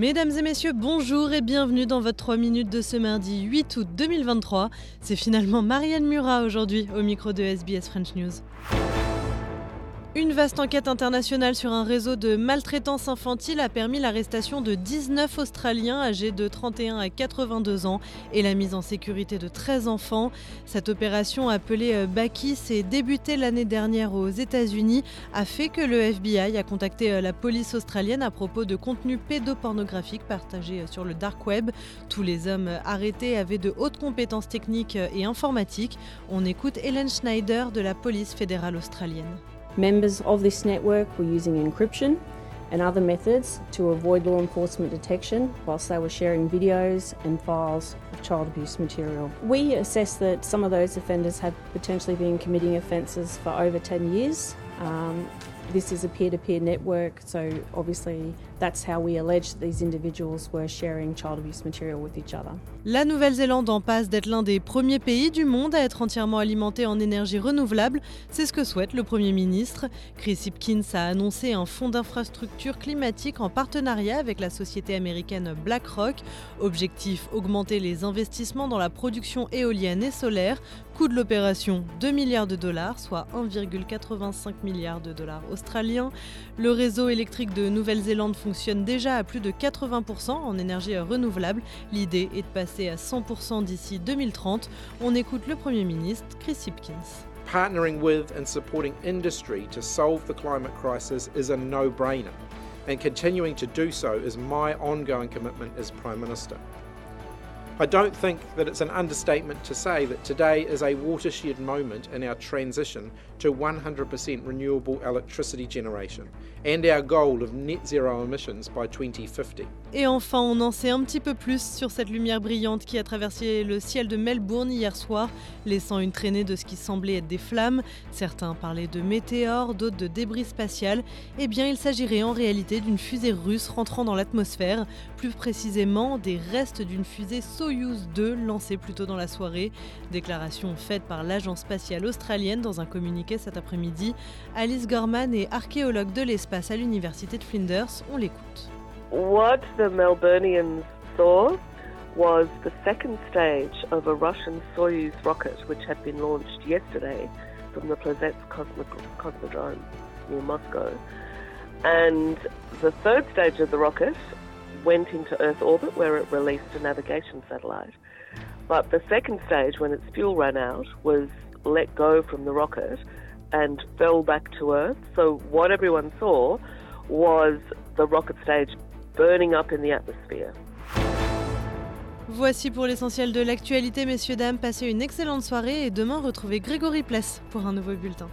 Mesdames et messieurs, bonjour et bienvenue dans votre 3 minutes de ce mardi 8 août 2023. C'est finalement Marianne Murat aujourd'hui au micro de SBS French News. Une vaste enquête internationale sur un réseau de maltraitance infantile a permis l'arrestation de 19 Australiens âgés de 31 à 82 ans et la mise en sécurité de 13 enfants. Cette opération appelée euh, Bakis et débutée l'année dernière aux États-Unis a fait que le FBI a contacté euh, la police australienne à propos de contenus pédopornographiques partagés euh, sur le dark web. Tous les hommes arrêtés avaient de hautes compétences techniques et informatiques. On écoute Helen Schneider de la police fédérale australienne. Members of this network were using encryption and other methods to avoid law enforcement detection whilst they were sharing videos and files of child abuse material. We assess that some of those offenders have potentially been committing offences for over 10 years. Um, this is a peer to peer network, so obviously that's how we allege that these individuals were sharing child abuse material with each other. La Nouvelle-Zélande en passe d'être l'un des premiers pays du monde à être entièrement alimenté en énergie renouvelable. C'est ce que souhaite le Premier ministre. Chris Hipkins a annoncé un fonds d'infrastructure climatique en partenariat avec la société américaine BlackRock. Objectif augmenter les investissements dans la production éolienne et solaire. Coût de l'opération 2 milliards de dollars, soit 1,85 milliards de dollars australiens. Le réseau électrique de Nouvelle-Zélande fonctionne déjà à plus de 80% en énergie renouvelable. L'idée est de passer à 100% d'ici 2030. On écoute le Premier ministre Chris Hipkins. Partnering with and supporting industry to solve the climate crisis is a no-brainer, and continuing to do so is my ongoing commitment as Prime Minister. I don't think that it's an understatement to say that today is a watershed moment in our transition to 100% renewable electricity generation and our goal of net zero emissions by 2050. Et enfin, on en sait un petit peu plus sur cette lumière brillante qui a traversé le ciel de Melbourne hier soir, laissant une traînée de ce qui semblait être des flammes. Certains parlaient de météores, d'autres de débris spatial. Eh bien, il s'agirait en réalité d'une fusée russe rentrant dans l'atmosphère, plus précisément des restes d'une fusée Soyuz 2 lancée plus tôt dans la soirée. Déclaration faite par l'agence spatiale australienne dans un communiqué cet après-midi. Alice Gorman est archéologue de l'espace à l'université de Flinders. On l'écoute. What the Melburnians saw was the second stage of a Russian Soyuz rocket, which had been launched yesterday from the Plazets Cosmodrome near Moscow. And the third stage of the rocket went into Earth orbit where it released a navigation satellite. But the second stage, when its fuel ran out, was let go from the rocket and fell back to Earth. So what everyone saw was the rocket stage burning up in the atmosphere. Voici pour l'essentiel de l'actualité, messieurs, dames. Passez une excellente soirée et demain retrouvez Grégory Pless pour un nouveau bulletin.